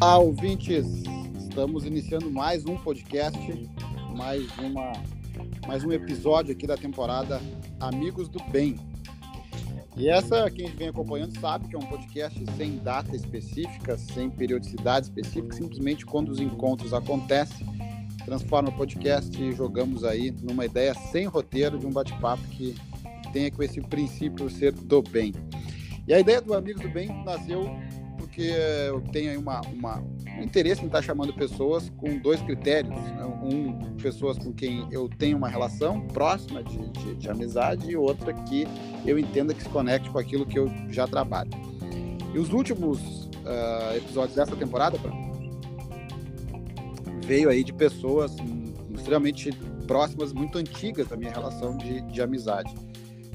Olá, ouvintes! Estamos iniciando mais um podcast, mais, uma, mais um episódio aqui da temporada Amigos do Bem. E essa, quem vem acompanhando sabe que é um podcast sem data específica, sem periodicidade específica, simplesmente quando os encontros acontecem, transforma o podcast e jogamos aí numa ideia sem roteiro de um bate-papo que tenha com esse princípio ser do bem. E a ideia do Amigos do Bem nasceu porque eu tenho aí uma, uma, um interesse em estar chamando pessoas com dois critérios. Né? Um, pessoas com quem eu tenho uma relação próxima de, de, de, amizade e outra que eu entenda que se conecte com aquilo que eu já trabalho. E os últimos uh, episódios dessa temporada veio aí de pessoas extremamente próximas, muito antigas da minha relação de, de amizade.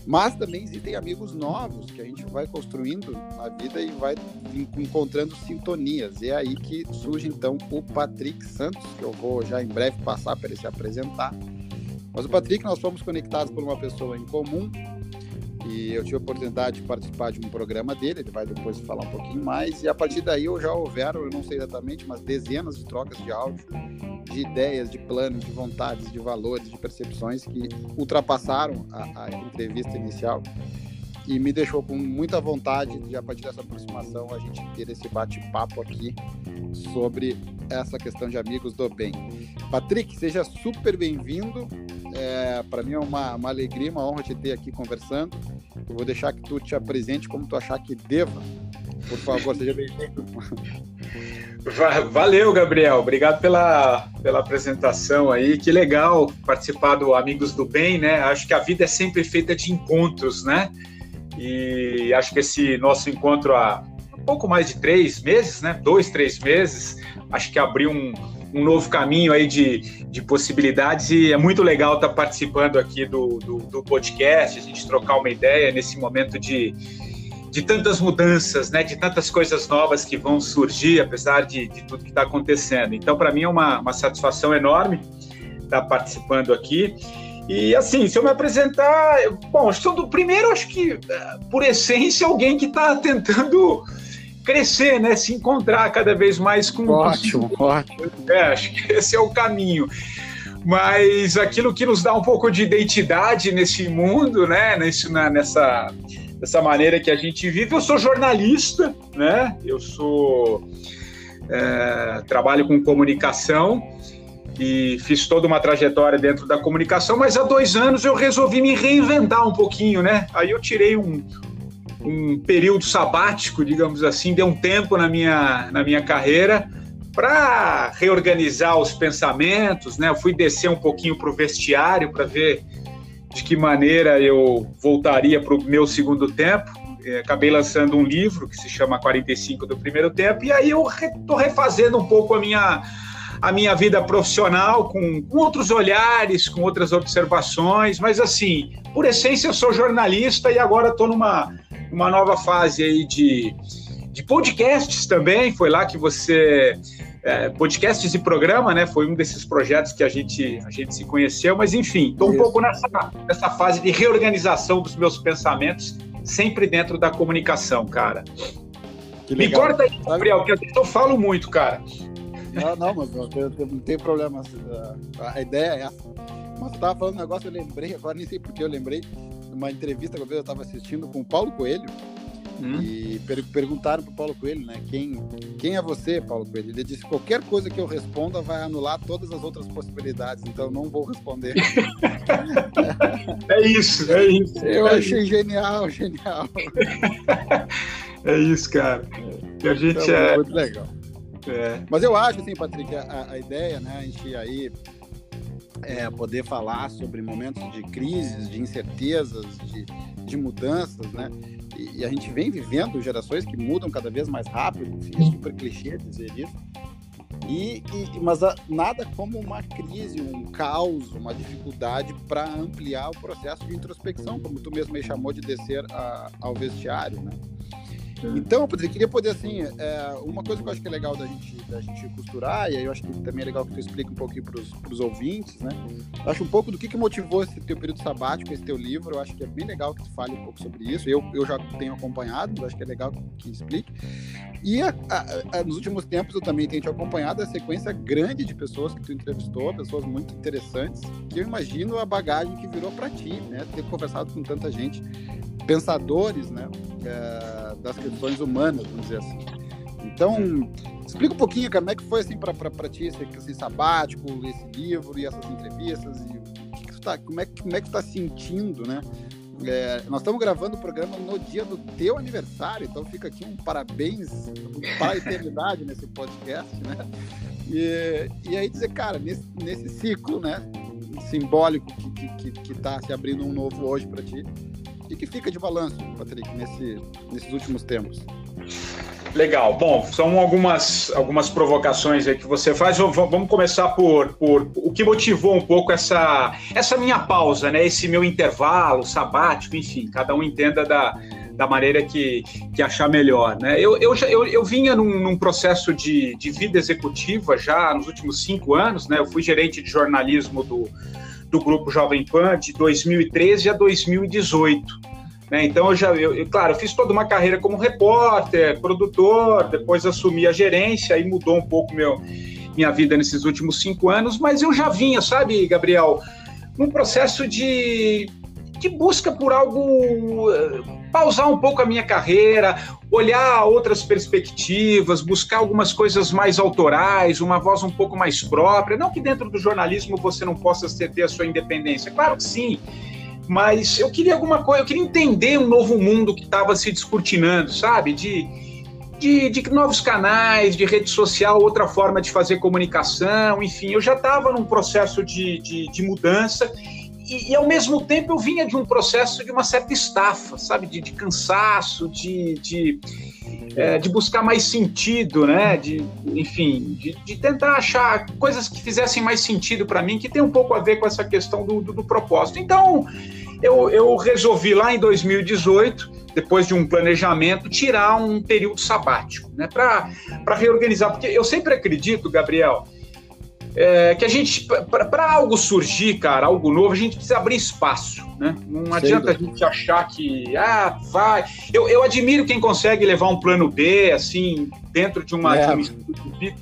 Mas também existem amigos novos que a gente vai construindo na vida e vai encontrando sintonias. E é aí que surge então o Patrick Santos, que eu vou já em breve passar para ele se apresentar. Mas o Patrick, nós fomos conectados por uma pessoa em comum e eu tive a oportunidade de participar de um programa dele, ele vai depois falar um pouquinho mais. E a partir daí eu já houveram, eu não sei exatamente, mas dezenas de trocas de áudio de ideias, de planos, de vontades, de valores, de percepções que ultrapassaram a, a entrevista inicial e me deixou com muita vontade de, a partir dessa aproximação, a gente ter esse bate-papo aqui sobre essa questão de amigos do bem. Patrick, seja super bem-vindo. É, Para mim é uma, uma alegria, uma honra te ter aqui conversando. Eu vou deixar que tu te apresente como tu achar que deva. Por favor, seja bem-vindo. Valeu, Gabriel. Obrigado pela, pela apresentação aí. Que legal participar do Amigos do Bem, né? Acho que a vida é sempre feita de encontros, né? E acho que esse nosso encontro há um pouco mais de três meses, né? Dois, três meses, acho que abriu um, um novo caminho aí de, de possibilidades e é muito legal estar participando aqui do, do, do podcast, a gente trocar uma ideia nesse momento de de tantas mudanças, né, de tantas coisas novas que vão surgir, apesar de, de tudo que está acontecendo. Então, para mim é uma, uma satisfação enorme estar participando aqui. E assim, se eu me apresentar, bom, do primeiro, acho que eh, por essência alguém que está tentando crescer, né, se encontrar cada vez mais com ótimo, ótimo. É, acho que esse é o caminho. Mas aquilo que nos dá um pouco de identidade nesse mundo, né, nesse, na, nessa dessa maneira que a gente vive. Eu sou jornalista, né? Eu sou é, trabalho com comunicação e fiz toda uma trajetória dentro da comunicação, mas há dois anos eu resolvi me reinventar um pouquinho, né? Aí eu tirei um, um período sabático, digamos assim, deu um tempo na minha, na minha carreira para reorganizar os pensamentos, né? Eu fui descer um pouquinho para o vestiário para ver de que maneira eu voltaria para o meu segundo tempo. É, acabei lançando um livro que se chama 45 do primeiro tempo, e aí eu estou refazendo um pouco a minha, a minha vida profissional com, com outros olhares, com outras observações, mas assim, por essência eu sou jornalista e agora estou numa, numa nova fase aí de, de podcasts também, foi lá que você é, podcasts e programa, né? Foi um desses projetos que a gente, a gente se conheceu, mas enfim, estou um pouco nessa, nessa fase de reorganização dos meus pensamentos, sempre dentro da comunicação, cara. Me corta aí, Gabriel, que eu falo muito, cara. Não, não, mas não, não tem problema. A ideia é essa. Mas você estava falando um negócio, eu lembrei, agora nem sei porque eu lembrei, numa entrevista que eu estava assistindo com o Paulo Coelho, Hum. E per perguntaram para Paulo Coelho, né? Quem, quem é você, Paulo Coelho? Ele disse: qualquer coisa que eu responda vai anular todas as outras possibilidades, então não vou responder. é isso, é isso. Eu é achei isso. genial, genial. é isso, cara. Que a gente então, é. Muito legal. É. Mas eu acho, assim, Patrick, a, a ideia, né, a gente aí é, poder falar sobre momentos de crises, de incertezas, de, de mudanças, né? E, e, a gente vem vivendo gerações que mudam cada vez mais rápido, enfim, é super clichê dizer isso. E, e mas a, nada como uma crise, um caos, uma dificuldade para ampliar o processo de introspecção, como tu mesmo me chamou de descer a, ao vestiário, né? Então, eu queria poder, assim, é, uma coisa que eu acho que é legal da gente, da gente costurar, e aí eu acho que também é legal que tu explique um pouquinho para os ouvintes, né? Eu acho um pouco do que, que motivou esse teu período sabático, esse teu livro, eu acho que é bem legal que tu fale um pouco sobre isso. Eu, eu já tenho acompanhado, mas acho que é legal que explique. E a, a, a, nos últimos tempos eu também tenho te acompanhado a sequência grande de pessoas que tu entrevistou, pessoas muito interessantes, que eu imagino a bagagem que virou para ti, né? Ter conversado com tanta gente, pensadores, né? É, das questões humanas, vamos dizer assim. Então, explica um pouquinho, como é que foi assim para ti esse, esse sabático, esse livro e essas entrevistas e que, que tá, como é como é que tu tá sentindo, né? É, nós estamos gravando o programa no dia do teu aniversário, então fica aqui um parabéns para a eternidade nesse podcast, né? E, e aí dizer, cara, nesse, nesse ciclo, né, simbólico que, que, que tá se abrindo um novo hoje para ti, que, que fica de balanço, Patrick, nesse, nesses últimos tempos? Legal. Bom, são algumas, algumas provocações aí que você faz. Vamos começar por, por o que motivou um pouco essa, essa minha pausa, né? Esse meu intervalo sabático, enfim, cada um entenda da, da maneira que, que achar melhor, né? Eu, eu, eu, eu vinha num, num, processo de, de vida executiva já nos últimos cinco anos, né? Eu fui gerente de jornalismo do, do Grupo Jovem Pan de 2013 a 2018. Né? Então, eu já, eu, eu, claro, eu fiz toda uma carreira como repórter, produtor, depois assumi a gerência, aí mudou um pouco meu, minha vida nesses últimos cinco anos, mas eu já vinha, sabe, Gabriel, num processo de, de busca por algo, pausar um pouco a minha carreira, olhar outras perspectivas, buscar algumas coisas mais autorais, uma voz um pouco mais própria. Não que dentro do jornalismo você não possa ter a sua independência, claro que sim mas eu queria alguma coisa, eu queria entender um novo mundo que estava se descortinando, sabe? De, de, de, novos canais, de rede social, outra forma de fazer comunicação, enfim, eu já estava num processo de, de, de mudança e, e, ao mesmo tempo eu vinha de um processo de uma certa estafa, sabe? De, de cansaço, de, de, é, de buscar mais sentido, né? De, enfim, de, de tentar achar coisas que fizessem mais sentido para mim, que tem um pouco a ver com essa questão do, do, do propósito. Então, eu, eu resolvi lá em 2018 depois de um planejamento, tirar um período sabático, né, para reorganizar. Porque eu sempre acredito, Gabriel, é, que a gente, para algo surgir, cara, algo novo, a gente precisa abrir espaço, né? Não adianta a gente achar que, ah, vai. Eu, eu admiro quem consegue levar um plano B, assim, dentro de uma. É. De uma...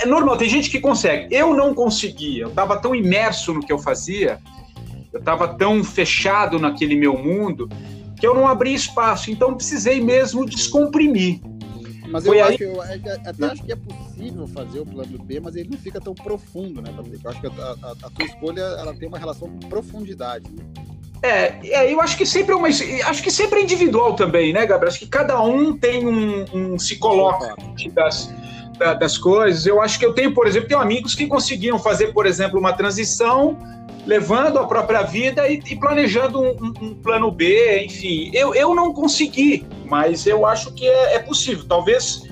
é normal, tem gente que consegue. Eu não conseguia, eu estava tão imerso no que eu fazia, eu estava tão fechado naquele meu mundo, que eu não abri espaço. Então, precisei mesmo descomprimir. Mas eu, acho, eu até acho que é possível fazer o plano B, mas ele não fica tão profundo, né, Patrick? Eu acho que a, a, a tua escolha ela tem uma relação com profundidade. Né? É, é, eu acho que sempre é uma, acho que sempre é individual também, né, Gabriel? Acho que cada um tem um, um se coloca das, das coisas. Eu acho que eu tenho, por exemplo, tenho amigos que conseguiam fazer, por exemplo, uma transição levando a própria vida e, e planejando um, um, um, plano B, enfim. Eu, eu não consegui, mas eu acho que é, é possível. Talvez,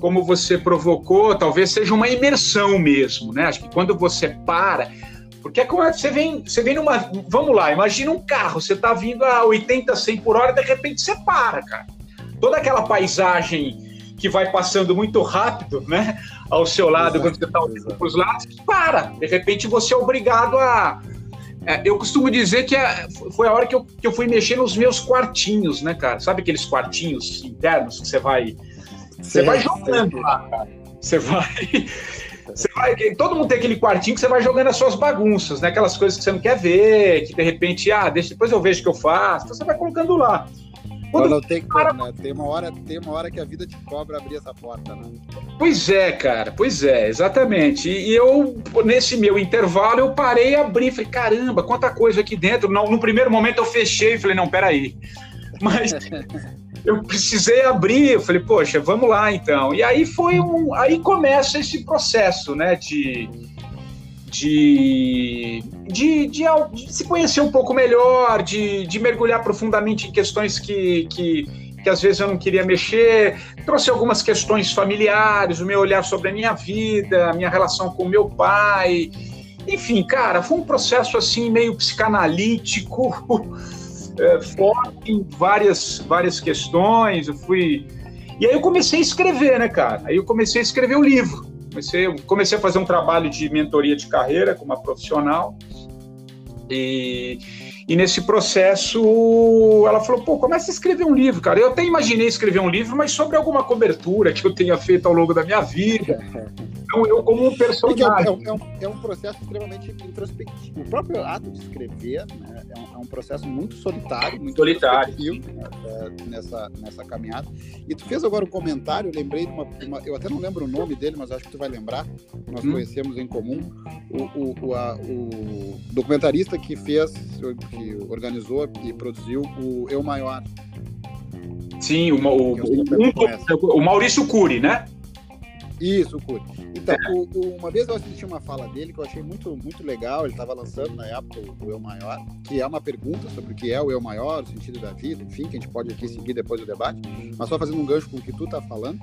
como você provocou, talvez seja uma imersão mesmo, né? Acho que quando você para. Porque é como é você vem, você vem numa. Vamos lá, imagina um carro, você está vindo a 80, 100 por hora, de repente você para, cara. Toda aquela paisagem que vai passando muito rápido, né? Ao seu lado, exato, quando você está olhando para os lados, para. De repente você é obrigado a. É, eu costumo dizer que é, foi a hora que eu, que eu fui mexer nos meus quartinhos, né, cara? Sabe aqueles quartinhos internos que você vai. Você vai jogando lá, cara. Você vai. Você vai, todo mundo tem aquele quartinho que você vai jogando as suas bagunças, né? Aquelas coisas que você não quer ver, que de repente, ah, deixa, depois eu vejo o que eu faço. Então você vai colocando lá. Quando não, tem como, né? Tem uma, hora, tem uma hora que a vida te cobra abrir essa porta, né? Pois é, cara, pois é, exatamente. E, e eu, nesse meu intervalo, eu parei e abri, falei, caramba, quanta coisa aqui dentro. No, no primeiro momento eu fechei e falei, não, peraí. Mas eu precisei abrir, eu falei, poxa, vamos lá então. E aí foi um. Aí começa esse processo, né? De de, de, de, de, se conhecer um pouco melhor, de, de mergulhar profundamente em questões que, que, que às vezes eu não queria mexer. Trouxe algumas questões familiares, o meu olhar sobre a minha vida, a minha relação com o meu pai. Enfim, cara, foi um processo assim meio psicanalítico, é, forte em várias, várias questões. Eu fui E aí eu comecei a escrever, né, cara? Aí eu comecei a escrever o livro. Comecei, comecei a fazer um trabalho de mentoria de carreira com uma profissional. E, e nesse processo ela falou: pô, começa a escrever um livro, cara. Eu até imaginei escrever um livro, mas sobre alguma cobertura que eu tenha feito ao longo da minha vida. Então, eu, como um personagem. É um, é, um, é um, processo extremamente introspectivo. O próprio ato de escrever né, é, um, é, um, processo muito solitário, muito solitário né, é, nessa, nessa caminhada. E tu fez agora um comentário, eu lembrei de uma, uma, Eu até não lembro o nome dele, mas acho que tu vai lembrar. Nós hum. conhecemos em comum o, o, o, a, o documentarista que fez, que organizou e produziu o Eu Maior. Sim, o, o, o, o Maurício Cury, né? Isso, o Cury. Então, o, o, uma vez eu assisti uma fala dele que eu achei muito, muito legal. Ele estava lançando na época o, o, Eu Maior, que é uma pergunta sobre o que é o Eu Maior, o sentido da vida, enfim, que a gente pode aqui seguir depois do debate. Mas só fazendo um gancho com o que tu está falando,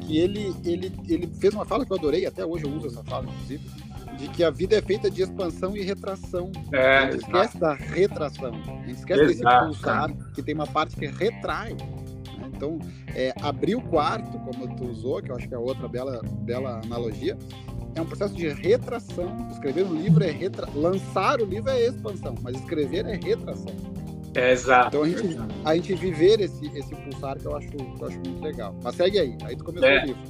que ele, ele, ele fez uma fala que eu adorei, até hoje eu uso essa fala, inclusive, de que a vida é feita de expansão e retração. É, a gente esquece da retração. A gente esquece exato. desse pulsar que tem uma parte que retrai. Então, é, abrir o quarto, como tu usou, que eu acho que é outra bela, bela analogia, é um processo de retração. Escrever um livro é retra... lançar o livro é expansão, mas escrever é retração. É, exato. Então a gente, a gente viver esse, esse pulsar que eu, acho, que eu acho muito legal. Mas segue aí, aí tu começou é. o livro.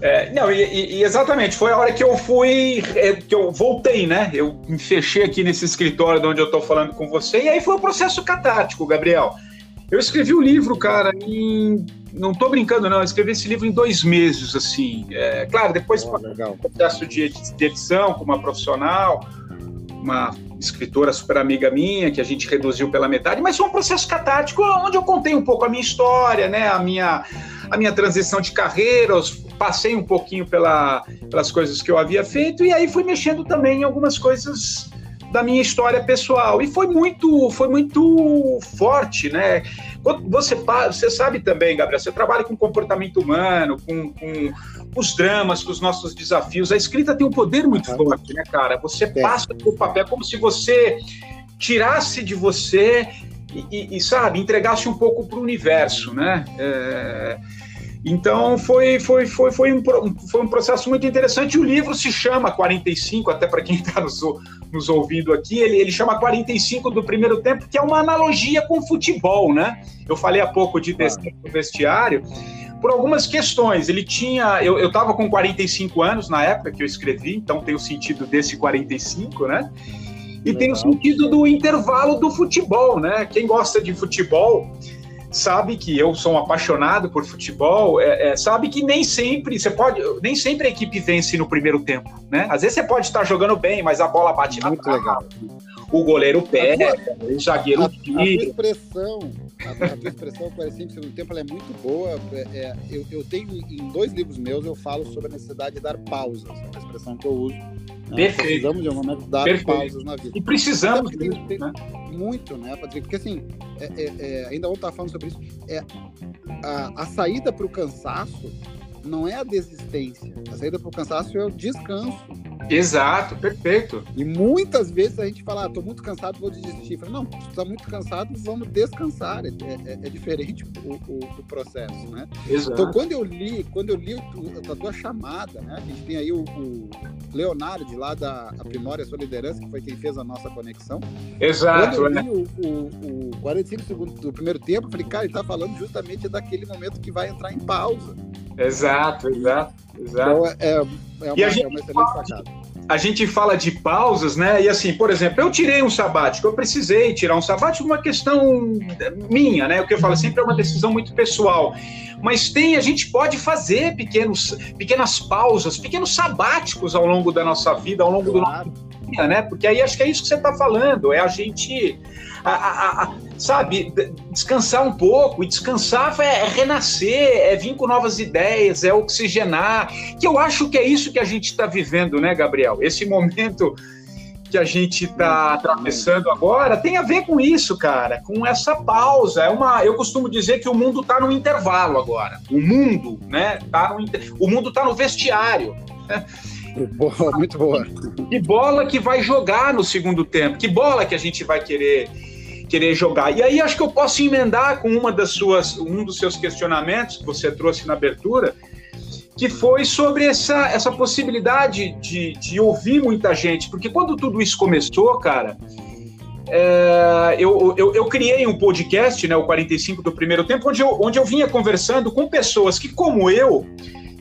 É, não, e, e, exatamente, foi a hora que eu fui, é, que eu voltei, né? Eu me fechei aqui nesse escritório de onde eu estou falando com você, e aí foi o um processo catártico, Gabriel. Eu escrevi o livro, cara, em. Não estou brincando, não. Eu escrevi esse livro em dois meses, assim. É, claro, depois oh, um processo de edição com uma profissional, uma escritora super amiga minha, que a gente reduziu pela metade, mas foi um processo catártico onde eu contei um pouco a minha história, né? A minha, a minha transição de carreira, passei um pouquinho pela, pelas coisas que eu havia feito, e aí fui mexendo também em algumas coisas da minha história pessoal e foi muito foi muito forte né você você sabe também Gabriel você trabalha com comportamento humano com, com os dramas com os nossos desafios a escrita tem um poder muito uhum. forte né cara você é. passa o papel como se você tirasse de você e, e, e sabe entregasse um pouco para o universo né é então foi, foi, foi, foi, um, foi um processo muito interessante. O livro se chama 45, até para quem está nos, nos ouvindo aqui, ele, ele chama 45 do primeiro tempo, que é uma analogia com o futebol, né? Eu falei há pouco de descer do vestiário por algumas questões. Ele tinha. Eu estava com 45 anos na época que eu escrevi, então tem o sentido desse 45, né? E Legal. tem o sentido do intervalo do futebol, né? Quem gosta de futebol sabe que eu sou um apaixonado por futebol, é, é, sabe que nem sempre você pode, nem sempre a equipe vence no primeiro tempo, né? Às vezes você pode estar jogando bem, mas a bola bate na Muito legal. O goleiro pega, o zagueiro a, tira. A tua expressão, a, a tua expressão 45 segundo tempo, ela é muito boa. É, é, eu, eu tenho em dois livros meus eu falo sobre a necessidade de dar pausas, é uma expressão que eu uso Perfeito. Precisamos de um momento dar Perfeito. pausas na vida. E precisamos tem, tem, né? muito, né, Patrick? Porque assim, é, é, é, ainda vou estar falando sobre isso. É, a, a saída para o cansaço não é a desistência. A saída para o cansaço é o descanso. Exato, perfeito. E muitas vezes a gente fala, ah, tô muito cansado, vou desistir. Falo, não, tu tá muito cansado, vamos descansar. É, é, é diferente o, o, o, processo, né? Exato. Então, quando eu li, quando eu li a tua chamada, né? A gente tem aí o, o Leonardo, de lá da Aprimora a Sua Liderança, que foi quem fez a nossa conexão. Exato. Quando eu li né? o, o, o 45 segundos do primeiro tempo, eu falei, cara, ele tá falando justamente daquele momento que vai entrar em pausa. Exato, exato, exato. Então, é, é, uma, é uma excelente sacada a gente fala de pausas, né? E assim, por exemplo, eu tirei um sabático, eu precisei tirar um sabático, uma questão minha, né? O que eu falo sempre é uma decisão muito pessoal. Mas tem, a gente pode fazer pequenos, pequenas pausas, pequenos sabáticos ao longo da nossa vida, ao longo claro. do nosso dia, né? Porque aí acho que é isso que você está falando, é a gente a, a, a, sabe, descansar um pouco. E descansar é, é, renascer, é vir com novas ideias, é oxigenar. Que eu acho que é isso que a gente está vivendo, né, Gabriel? Esse momento que a gente está atravessando agora tem a ver com isso, cara, com essa pausa. É uma, eu costumo dizer que o mundo está no intervalo agora. O mundo, né? Tá no, o mundo está no vestiário. Boa, muito boa. Que bola que vai jogar no segundo tempo? Que bola que a gente vai querer querer jogar. E aí acho que eu posso emendar com uma das suas, um dos seus questionamentos que você trouxe na abertura, que foi sobre essa, essa possibilidade de, de ouvir muita gente, porque quando tudo isso começou, cara, é, eu, eu, eu, criei um podcast, né, o 45 do primeiro tempo, onde eu, onde eu vinha conversando com pessoas que, como eu,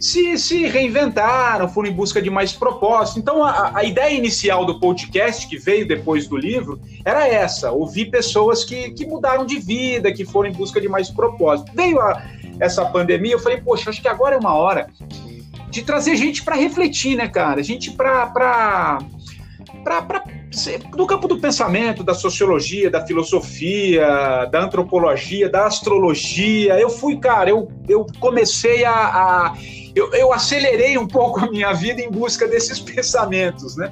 se, se reinventaram, foram em busca de mais propósito. Então, a, a ideia inicial do podcast, que veio depois do livro, era essa: ouvir pessoas que, que mudaram de vida, que foram em busca de mais propósito. Veio a, essa pandemia, eu falei, poxa, acho que agora é uma hora de trazer gente para refletir, né, cara? Gente para do campo do pensamento, da sociologia, da filosofia, da antropologia, da astrologia. Eu fui, cara, eu, eu comecei a, a eu, eu acelerei um pouco a minha vida em busca desses pensamentos, né?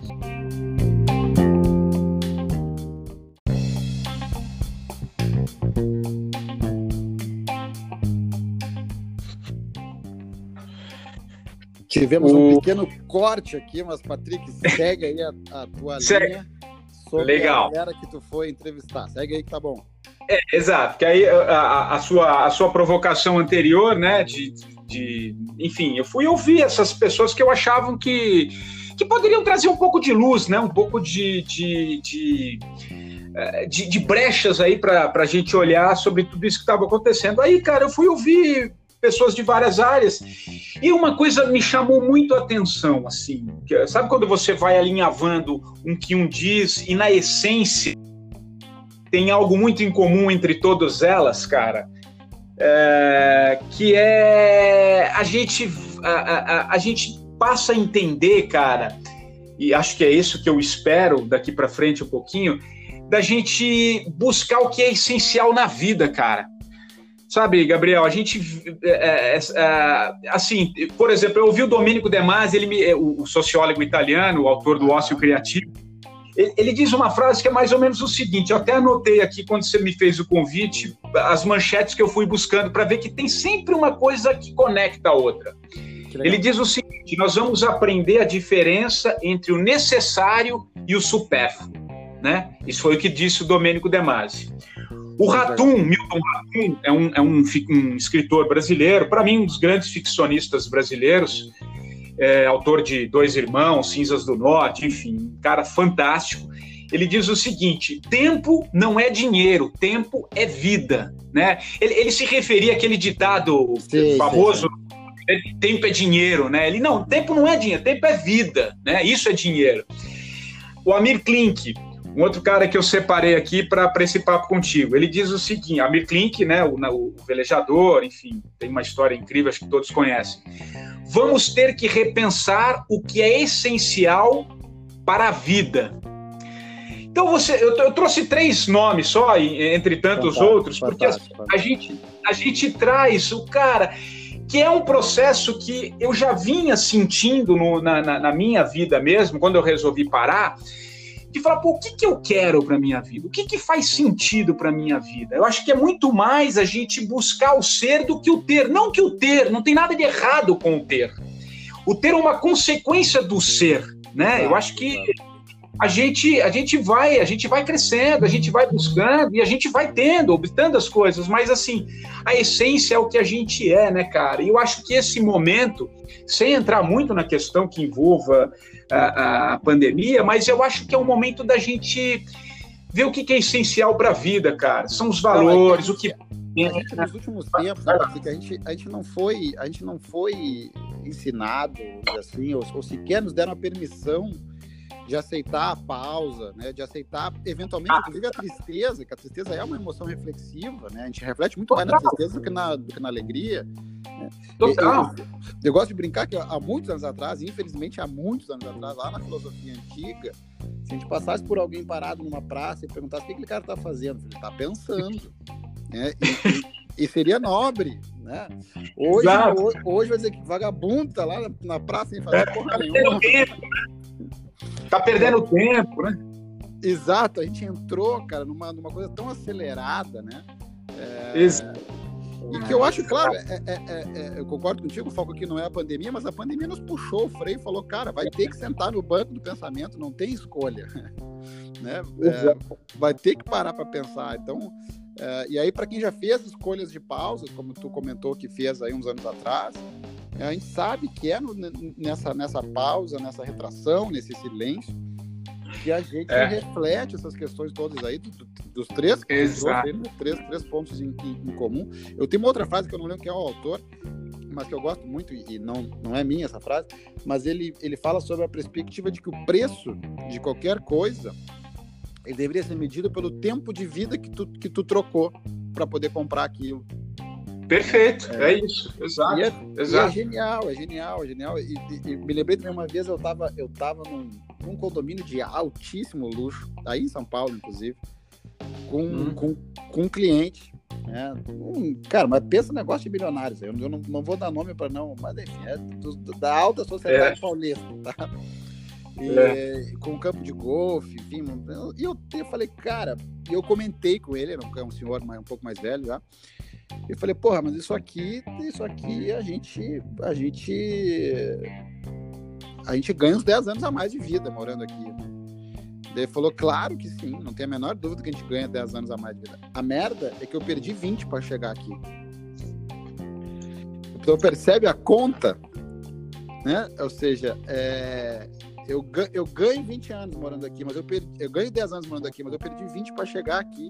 Tivemos o... um pequeno corte aqui, mas Patrick, segue aí a, a tua segue. linha sobre Legal. a galera que tu foi entrevistar. Segue aí que tá bom. É, exato, que aí a, a, sua, a sua provocação anterior, né, de, de, enfim, eu fui ouvir essas pessoas que eu achavam que, que poderiam trazer um pouco de luz, né, um pouco de, de, de é, de, de, brechas aí para a gente olhar sobre tudo isso que estava acontecendo. Aí, cara, eu fui ouvir pessoas de várias áreas. E uma coisa me chamou muito a atenção, assim, que, sabe quando você vai alinhavando um que um diz e na essência tem algo muito em comum entre todas elas, cara, é, que é a gente a, a, a gente passa a entender, cara, e acho que é isso que eu espero daqui para frente um pouquinho, da gente buscar o que é essencial na vida, cara. Sabe, Gabriel, a gente, é, é, é, assim, por exemplo, eu ouvi o Domenico De Masi, ele me, o sociólogo italiano, o autor do Ócio Criativo, ele, diz uma frase que é mais ou menos o seguinte, eu até anotei aqui quando você me fez o convite, as manchetes que eu fui buscando para ver que tem sempre uma coisa que conecta a outra. Ele diz o seguinte, nós vamos aprender a diferença entre o necessário e o supérfluo, né? Isso foi o que disse o Domênico De Masi. O Ratum, Milton Ratum, é um, é um, um escritor brasileiro, para mim, um dos grandes ficcionistas brasileiros, é, autor de Dois Irmãos, Cinzas do Norte, enfim, um cara fantástico. Ele diz o seguinte: tempo não é dinheiro, tempo é vida. Né? Ele, ele se referia àquele ditado sim, famoso. Sim. Tempo é dinheiro, né? Ele não, tempo não é dinheiro, tempo é vida, né? Isso é dinheiro. O Amir Klink, um outro cara que eu separei aqui para esse papo contigo, ele diz o seguinte: Amir Klink, né, o, o, velejador, enfim, tem uma história incrível, acho que todos conhecem. Vamos ter que repensar o que é essencial para a vida. Então você, eu, eu trouxe três nomes só, entre tantos fantástico, outros, porque a, a, gente, a gente traz o cara que é um processo que eu já vinha sentindo no, na, na, na minha vida mesmo, quando eu resolvi parar de falar, pô, o que, que eu quero para minha vida? O que, que faz sentido para minha vida? Eu acho que é muito mais a gente buscar o ser do que o ter. Não que o ter, não tem nada de errado com o ter. O ter é uma consequência do ser, né? Eu acho que a gente, a gente vai, a gente vai crescendo, a gente vai buscando e a gente vai tendo, obtendo as coisas, mas assim, a essência é o que a gente é, né, cara? E eu acho que esse momento, sem entrar muito na questão que envolva a, a pandemia, mas eu acho que é um momento da gente ver o que, é essencial para a vida, cara. São os valores, não, o que gente, nos últimos tempos, né, a gente, a gente não foi, a gente não foi ensinado assim, ou, ou sequer nos deram a permissão de aceitar a pausa, né? De aceitar, eventualmente, inclusive a tristeza, que a tristeza é uma emoção reflexiva, né? A gente reflete muito mais na tristeza do que na, do que na alegria. Né? Total. Eu, eu, gosto de brincar que há muitos anos atrás, infelizmente há muitos anos atrás, lá na filosofia antiga, se a gente passasse por alguém parado numa praça e perguntasse o que aquele cara está fazendo, ele está pensando. Né? E, e, e, seria nobre, né? Hoje, hoje, hoje, vai dizer que vagabundo tá lá na, na praça sem fazer porra nenhuma. Tá perdendo tempo, né? Exato, a gente entrou, cara, numa, numa coisa tão acelerada, né? É... Exato. E que eu acho, claro, é, é, é, é, eu concordo contigo, o foco aqui não é a pandemia, mas a pandemia nos puxou o freio e falou, cara, vai ter que sentar no banco do pensamento, não tem escolha. né? É, vai ter que parar para pensar. Então, é, e aí para quem já fez escolhas de pausas, como tu comentou que fez aí uns anos atrás, a gente sabe que é no, nessa nessa pausa, nessa retração, nesse silêncio que a gente é. reflete essas questões todas aí, do, do, dos três, Exato. Né? três, três pontos em, em, em, comum. Eu tenho uma outra frase que eu não lembro quem é o autor, mas que eu gosto muito, e não, não é minha essa frase, mas ele, ele fala sobre a perspectiva de que o preço de qualquer coisa ele deveria ser medido pelo tempo de vida que tu, que tu trocou para poder comprar aquilo. Perfeito, é, é isso, exato, e é, exato. E é genial, é genial, é genial. E, e, e, me lembrei também uma vez, eu estava eu tava num, num, condomínio de altíssimo luxo, aí em São Paulo, inclusive, com, hum. com, com um cliente. Né? Um, cara, mas pensa negócio de milionários. Eu, eu não, não, vou dar nome para não, mas enfim, é do, da alta sociedade é. paulista, tá? E, é. com um campo de golfe, enfim. E eu, eu falei, cara, eu comentei com ele, era um, um senhor mais, um pouco mais velho já. Eu falei, porra, mas isso aqui, isso aqui a gente, a gente, a gente ganha uns 10 anos a mais de vida morando aqui. Ele falou, claro que sim, não tem a menor dúvida que a gente ganha 10 anos a mais de vida. A merda é que eu perdi 20 para chegar aqui. Então percebe a conta, né? Ou seja, é, eu, eu ganho 20 anos morando aqui, mas eu, perdi, eu ganho 10 anos morando aqui, mas eu perdi 20 para chegar aqui.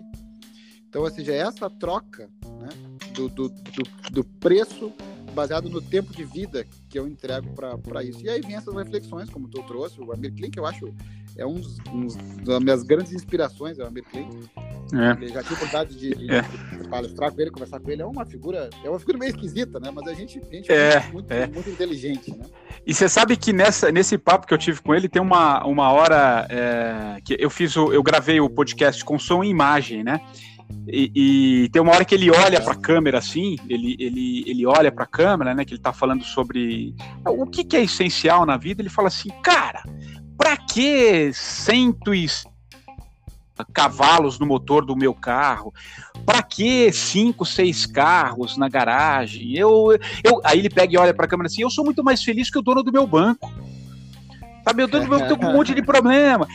Então, ou seja, essa troca né, do, do, do, do preço baseado no tempo de vida que eu entrego para isso. E aí vem essas reflexões, como tu trouxe, o Amir Klink, eu acho, é um, um das minhas grandes inspirações, é o Amir Klink. É. já tive oportunidade de, de, é. de, palestrar com ele, conversar com ele. É uma figura, é uma figura meio esquisita, né? Mas a gente, a gente é, é muito, é. muito inteligente, né? E você sabe que nessa, nesse papo que eu tive com ele tem uma, uma hora é, que eu fiz o, eu gravei o podcast com som e imagem, né? E, e, tem uma hora que ele olha para a câmera assim, ele, ele, ele olha para a câmera, né? Que ele está falando sobre o que, que, é essencial na vida. Ele fala assim, cara, para que cento e cavalos no motor do meu carro? Para que cinco, seis carros na garagem? Eu, eu, aí ele pega e olha para a câmera assim, eu sou muito mais feliz que o dono do meu banco. Sabe, eu tô, eu tô com um monte de problema.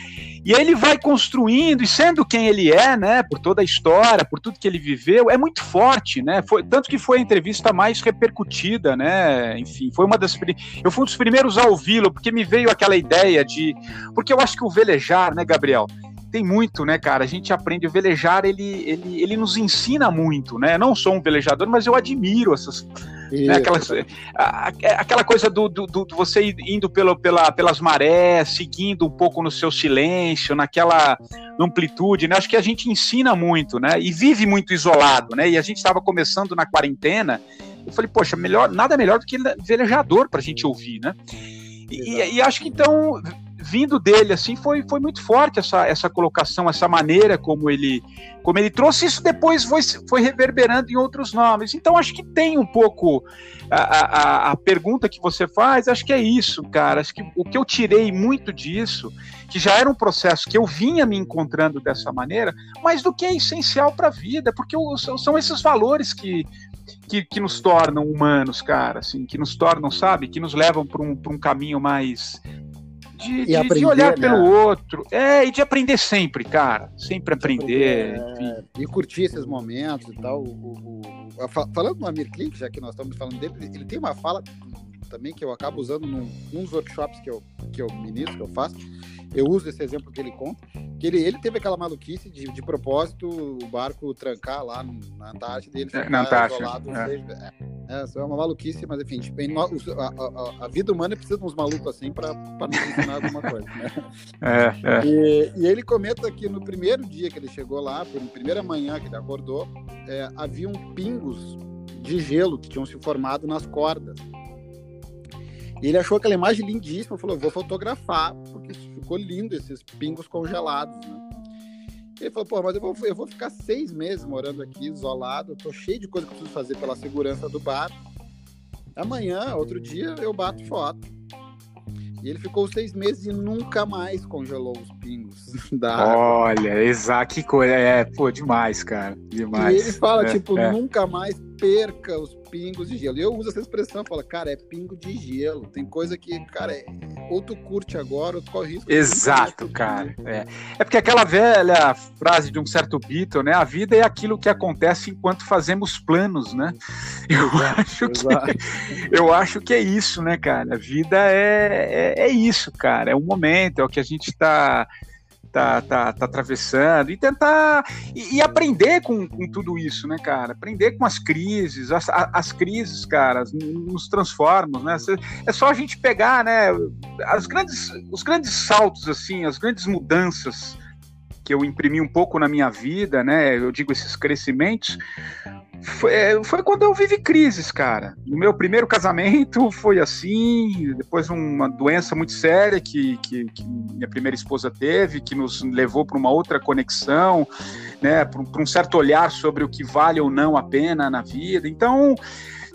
E ele vai construindo, e sendo quem ele é, né, por toda a história, por tudo que ele viveu, é muito forte, né? Foi, tanto que foi a entrevista mais repercutida, né? Enfim, foi uma das. Eu fui um dos primeiros a ouvi-lo, porque me veio aquela ideia de. Porque eu acho que o velejar, né, Gabriel? tem muito, né, cara? A gente aprende o velejar, ele, ele, ele nos ensina muito, né? não sou um velejador, mas eu admiro essas. Né, aquela, a, aquela coisa do, do, do, você indo pelo, pela, pelas marés, seguindo um pouco no seu silêncio, naquela amplitude, né? Acho que a gente ensina muito, né? E vive muito isolado, né? E a gente estava começando na quarentena. Eu falei, poxa, melhor, nada melhor do que velejador para a gente ouvir, né? E, e, acho que então vindo dele assim foi, foi muito forte essa, essa colocação, essa maneira como ele como ele trouxe isso depois foi, foi reverberando em outros nomes. Então acho que tem um pouco a, a, a pergunta que você faz, acho que é isso, cara. Acho que o que eu tirei muito disso, que já era um processo que eu vinha me encontrando dessa maneira, mas do que é essencial para a vida, porque são esses valores que que, que, nos tornam humanos, cara, assim, que nos tornam, sabe, que nos levam para um, um caminho mais de, de, aprender, de olhar né? pelo outro. É, e de aprender sempre, cara. Sempre aprender. aprender é, e curtir esses momentos e tal. O, o, o, falando do Amir Klink, já que nós estamos falando dele, ele tem uma fala também que eu acabo usando num, num dos workshops que eu, que eu ministro, que eu faço, eu uso esse exemplo que ele conta, que ele, ele teve aquela maluquice de, de propósito o barco trancar lá na Antártida e ele ficar na Antártida, isolado. É. Seja, é, é, é uma maluquice, mas enfim, tipo, a, a, a, vida humana precisa de uns malucos assim para nos ensinar alguma coisa. Né? É, é. E, e, ele comenta que no primeiro dia que ele chegou lá, na primeira manhã que ele acordou, é, haviam pingos de gelo que tinham se formado nas cordas. E ele achou aquela imagem lindíssima, falou: vou fotografar, porque ficou lindo esses pingos congelados, né? Ele falou, pô, mas eu vou, eu vou ficar seis meses morando aqui, isolado, eu tô cheio de coisa que eu preciso fazer pela segurança do bar. Amanhã, outro dia, eu bato foto. E ele ficou seis meses e nunca mais congelou os pingos da. Olha, exato, que coisa. É, pô, demais, cara. Demais. E ele fala, é, tipo, é. nunca mais perca os pingos de gelo. E eu uso essa expressão, falo, cara, é pingo de gelo. Tem coisa que, cara, é, ou tu curte agora, ou tu corre risco. Exato, cara. É. é porque aquela velha frase de um certo Beatle, né? A vida é aquilo que acontece enquanto fazemos planos, né? Eu, exato, acho, exato. Que, eu acho que é isso, né, cara? A vida é, é, é isso, cara. É o momento, é o que a gente está tá, tá, tá atravessando e tentar e, e aprender com, com, tudo isso, né, cara? Aprender com as crises, as, as crises, cara, nos transformam, né? É só a gente pegar, né, as grandes, os grandes saltos, assim, as grandes mudanças que eu imprimi um pouco na minha vida, né? Eu digo esses crescimentos, foi, é, foi, quando eu vivi crises, cara. No meu primeiro casamento foi assim, depois uma doença muito séria que, que, que minha primeira esposa teve, que nos levou para uma outra conexão, né, para um certo olhar sobre o que vale ou não a pena na vida. Então,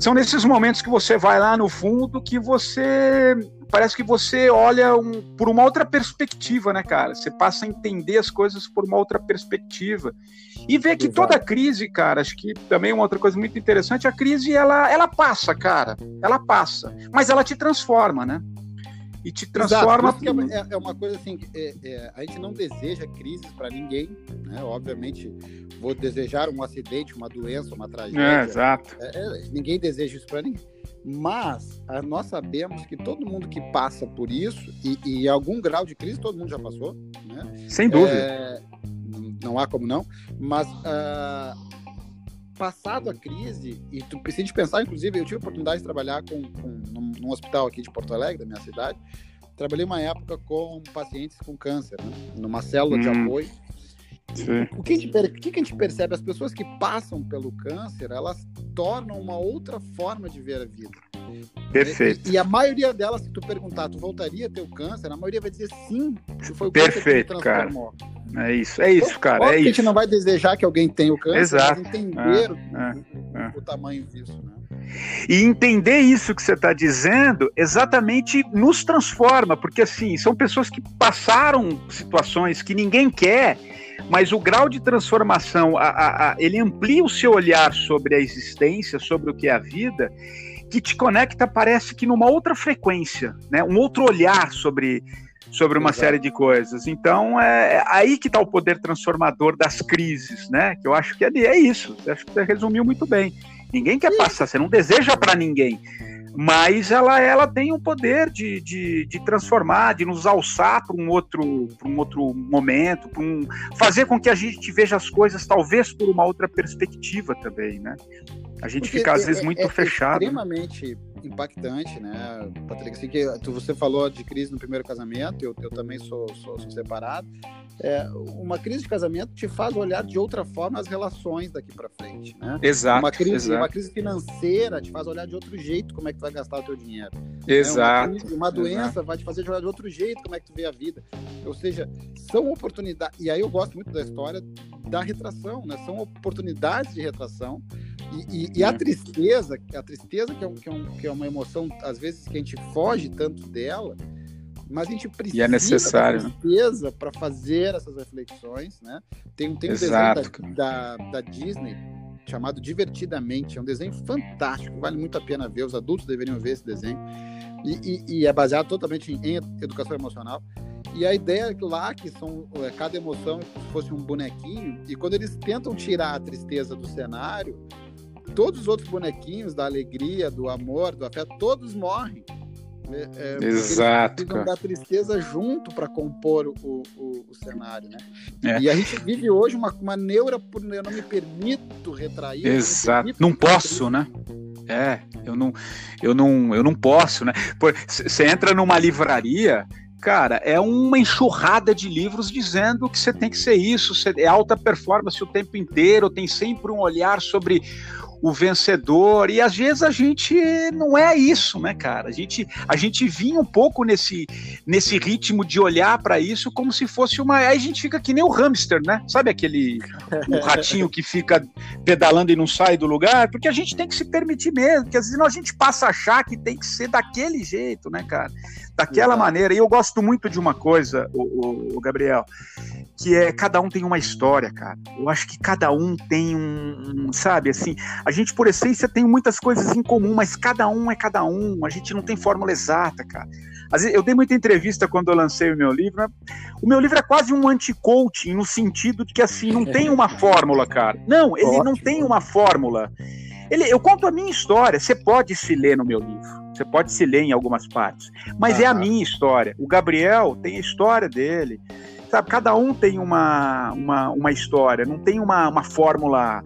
são nesses momentos que você vai lá no fundo que você parece que você olha um, por uma outra perspectiva, né, cara? Você passa a entender as coisas por uma outra perspectiva. E ver que Exato. toda crise, cara, acho que também uma outra coisa muito interessante, a crise, ela, ela passa, cara. Ela passa. Mas ela te transforma, né? E te transforma. É, é, é, uma coisa assim, é, é, a gente não deseja crises para ninguém, né? Obviamente, vou desejar um acidente, uma doença, uma tragédia. É, exato. É, ninguém deseja isso para ninguém. Mas nós sabemos que todo mundo que passa por isso, e, e algum grau de crise todo mundo já passou, né? Sem dúvida. É, não há como não, mas uh, passado a crise, e tu precisa pensar, inclusive, eu tive a oportunidade de trabalhar com, com num, num, hospital aqui de Porto Alegre, da minha cidade, trabalhei uma época com pacientes com câncer, né? numa célula hum. de apoio, o que, a gente, o que a gente percebe? As pessoas que passam pelo câncer, elas tornam uma outra forma de ver a vida. Perfeito. E, e, a maioria delas, se tu perguntar, tu voltaria a ter o câncer, a maioria vai dizer sim, foi o Perfeito, que cara. É isso, é isso, cara. é isso. a gente não vai desejar que alguém tenha o câncer, Exato. mas entender é, é, o, o, tamanho disso, né? E entender isso que você está dizendo exatamente nos transforma, porque assim, são pessoas que passaram situações que ninguém quer mas o grau de transformação, a, a, a, ele amplia o seu olhar sobre a existência, sobre o que é a vida, que te conecta, parece que numa outra frequência, né? um outro olhar sobre, sobre uma Exato. série de coisas. Então, é, é aí que está o poder transformador das crises, né? Que eu acho que é, é isso. Eu acho que você resumiu muito bem. Ninguém quer passar, você não deseja para ninguém mas ela, ela tem o poder de, de, de transformar, de nos alçar para um outro para um outro momento, para um, fazer com que a gente veja as coisas talvez por uma outra perspectiva também, né? A gente Porque fica às é, vezes muito é, fechado. É extremamente impactante, né, Patrick? Assim que tu, você falou de crise no primeiro casamento, eu, eu também sou, sou, sou separado. É, uma crise de casamento te faz olhar de outra forma as relações daqui para frente, né? Exato uma crise, exato. uma crise financeira te faz olhar de outro jeito como é que tu vai gastar o teu dinheiro. Exato. Né? Uma, crise, uma, doença exato. vai te fazer olhar de outro jeito como é que tu vê a vida. Ou seja, são oportunidades. E aí eu gosto muito da história da retração, né? São oportunidades de retração e, e, e, a uhum. tristeza, a tristeza que é, um, que, é um, que é, uma emoção, às vezes, que a gente foge tanto dela, mas a gente precisa e é necessário, da né? tristeza para fazer essas reflexões, né? Tem, tem um Exato, desenho da, da, da, Disney chamado Divertidamente, é um desenho fantástico, vale muito a pena ver, os adultos deveriam ver esse desenho, e, e é baseado totalmente em educação emocional. E a ideia é que lá, que são é, cada emoção é como se fosse um bonequinho, e quando eles tentam tirar a tristeza do cenário, todos os outros bonequinhos da alegria, do amor, do afeto, todos morrem. É, é, Exato. Eles da tristeza junto para compor o, o, o, cenário, né? É. E a gente vive hoje uma, uma neura por eu não me permito retrair. Exato. Não, não posso, né? É, eu não, eu não, eu não posso, né? Você entra numa livraria, cara, é uma enxurrada de livros dizendo que você tem que ser isso, você é alta performance o tempo inteiro, tem sempre um olhar sobre o vencedor. E às vezes a gente não é isso, né, cara? A gente, a gente vinha um pouco nesse, nesse ritmo de olhar para isso como se fosse uma. Aí a gente fica que nem o hamster, né? Sabe aquele o ratinho que fica pedalando e não sai do lugar? Porque a gente tem que se permitir mesmo, porque às vezes a gente passa a achar que tem que ser daquele jeito, né, cara? Daquela maneira. E eu gosto muito de uma coisa, o, o Gabriel que é cada um tem uma história, cara. Eu acho que cada um tem um, um, sabe, assim, a gente por essência tem muitas coisas em comum, mas cada um é cada um. A gente não tem fórmula exata, cara. Às vezes, eu dei muita entrevista quando eu lancei o meu livro. Né? O meu livro é quase um anti-coaching no sentido de que assim não tem uma fórmula, cara. Não, ele Ótimo. não tem uma fórmula. Ele, eu conto a minha história. Você pode se ler no meu livro. Você pode se ler em algumas partes, mas é a minha história. O Gabriel tem a história dele sabe, cada um tem uma, uma, uma história, não tem uma, uma fórmula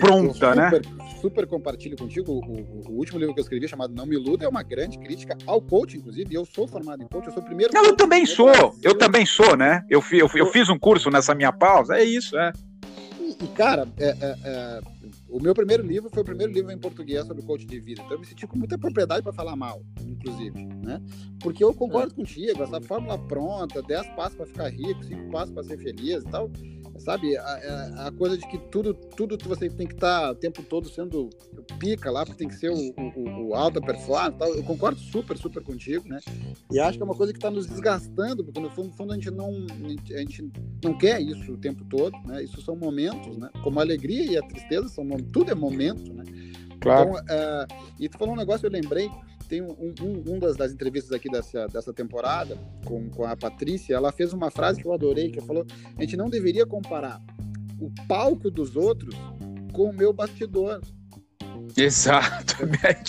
pronta, né? super, né? Super compartilho contigo. O, o, o, último livro que eu escrevi, chamado Não Me Iluda, é uma grande crítica ao coach, inclusive. Eu sou formado em coach, eu sou o primeiro. Não, eu também sou, eu também sou, né? Eu, eu, eu, fiz um curso nessa minha pausa, é isso, é. E, e cara, é, é, é o meu primeiro livro foi o primeiro livro em português sobre coach de vida. Então eu me senti com muita propriedade para falar mal, inclusive, né? Porque eu concordo é. contigo, essa fórmula pronta, 10 passos para ficar rico, 5 passos para ser feliz e tal, sabe? A, a, coisa de que tudo, tudo você tem que estar tá o tempo todo sendo pica lá, porque tem que ser o, o, o alta performance tal. Eu concordo super, super contigo, né? E acho que é uma coisa que está nos desgastando, porque no fundo, no fundo a gente não a gente não quer isso o tempo todo, né? Isso são momentos, né? Como a alegria e a tristeza são tudo é momento, né? Claro. Então, uh, e tu falou um negócio, eu lembrei, tem um, um, um das, das, entrevistas aqui dessa, dessa temporada com, com a Patrícia, ela fez uma frase que eu adorei, que falou, a gente não deveria comparar o palco dos outros com o meu bastidor. Exato,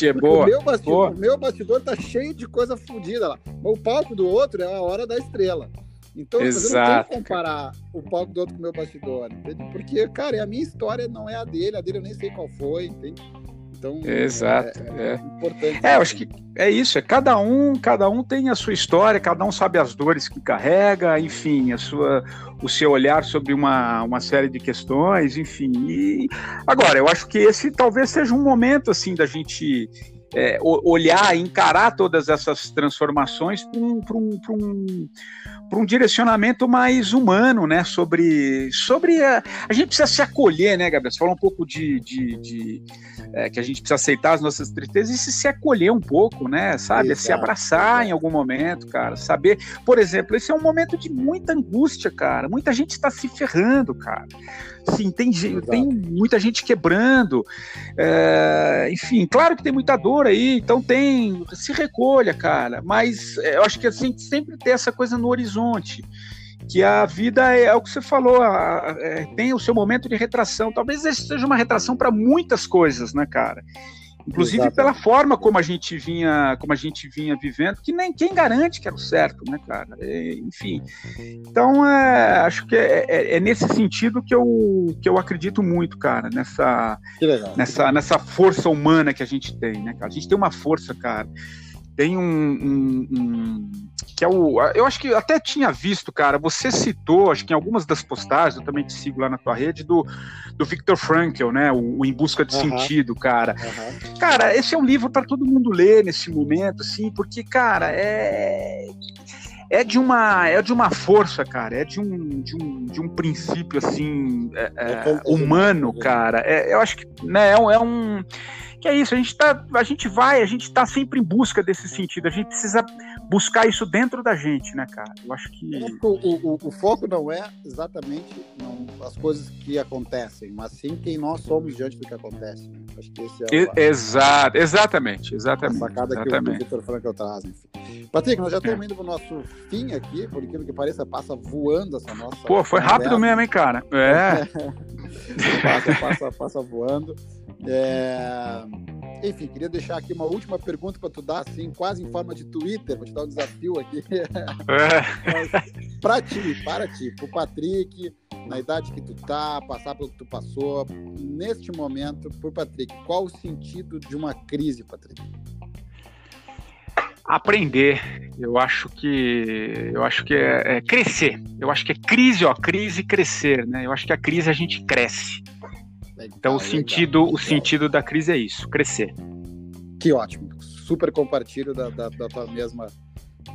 é boa. O meu, bastidor, boa. o meu bastidor tá cheio de coisa fodida lá. Mas o palco do outro é a hora da estrela. Então, Exato. eu não tenho que comparar o palco do outro com o meu bastidor, entende? Porque, cara, a minha história não é a dele, a dele eu nem sei qual foi, entende? Então, Exato, é, é, é. importante. É, eu acho que é isso, é cada um, cada um tem a sua história, cada um sabe as dores que carrega, enfim, a sua, o seu olhar sobre uma, uma série de questões, enfim. E agora, eu acho que esse talvez seja um momento assim da gente é, olhar, encarar todas essas transformações para um, um, um, um, direcionamento mais humano, né? Sobre, sobre a, a gente precisa se acolher, né, Gabriel? Você falou um pouco de, de, de é, que a gente precisa aceitar as nossas tristezas e se, se acolher um pouco, né? Sabe? Exato, se abraçar exato. em algum momento, cara. Saber, por exemplo, esse é um momento de muita angústia, cara. Muita gente está se ferrando, cara. Sim, tem, tem muita gente quebrando. É, enfim, claro que tem muita dor aí, então tem. Se recolha, cara. Mas é, eu acho que a gente sempre tem essa coisa no horizonte. Que a vida é, é o que você falou, a, é, tem o seu momento de retração. Talvez esse seja uma retração para muitas coisas, né, cara? inclusive Exatamente. pela forma como a gente vinha como a gente vinha vivendo que nem quem garante que era o certo né cara é, enfim então é, acho que é, é, é, nesse sentido que eu que eu acredito muito cara nessa nessa nessa força humana que a gente tem né cara? a gente tem uma força cara tem um, um, um, que é o eu acho que até tinha visto cara você citou acho que em algumas das postagens eu também te sigo lá na tua rede do, do Viktor Frankl né? O, o Em Busca de Sentido cara. Cara esse é um livro para todo mundo ler nesse momento assim porque cara é é de uma é de uma força cara é de um de um, de um princípio assim é, é, é humano cara. É, eu acho que né é um, é um que é isso, a gente, tá, a gente vai, a gente está sempre em busca desse sentido, a gente precisa buscar isso dentro da gente, né, cara? Eu acho que. O, o, o foco não é exatamente não, as coisas que acontecem, mas sim quem nós somos diante do que acontece. Né? Acho que esse é o. Exato, exatamente, exatamente. A sacada exatamente. que o Vitor Franco traz, enfim. Patrick, nós já estamos é. indo para o nosso fim aqui, por aquilo que pareça, passa voando essa nossa. Pô, foi rápido mesmo, hein, cara? É. passa, passa, passa voando. É... Enfim, queria deixar aqui uma última pergunta para tu dar, assim, quase em forma de Twitter, vou te dar um desafio aqui. É. para ti, para ti, pro Patrick, na idade que tu tá, passar pelo que tu passou, neste momento, por Patrick, qual o sentido de uma crise, Patrick? aprender. Eu acho que eu acho que é, é, crescer. Eu acho que é crise, ó, crise crescer, né? Eu acho que a crise a gente cresce. Então o sentido, o sentido da crise é isso, crescer. Que ótimo. Super compartilho da, da, da tua mesma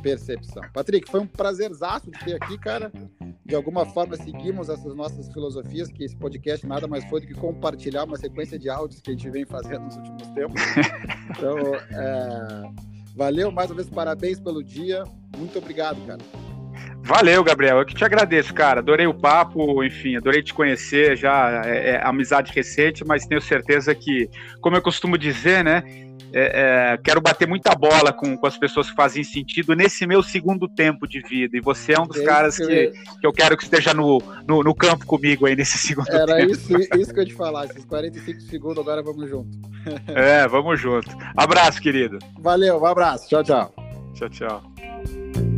percepção. Patrick, foi um prazerzaço de ter aqui, cara. De alguma forma seguimos essas nossas filosofias, que esse podcast nada mais foi do que compartilhar uma sequência de áudios que a gente vem fazendo nos últimos tempos. Então, é... valeu mais uma vez, parabéns pelo dia. Muito obrigado, cara. Valeu, Gabriel. Eu que te agradeço, cara. Adorei o papo, enfim, adorei te conhecer. Já é, é amizade recente, mas tenho certeza que, como eu costumo dizer, né? É, é, quero bater muita bola com, com as pessoas que fazem sentido nesse meu segundo tempo de vida. E você é um dos é caras que, que eu quero que esteja no, no, no, campo comigo aí nesse segundo Era tempo. Era isso, isso que eu ia te falar. Esses 45 segundos, agora vamos junto. É, vamos junto. Abraço, querido. Valeu, um abraço. Tchau, tchau. Tchau, tchau.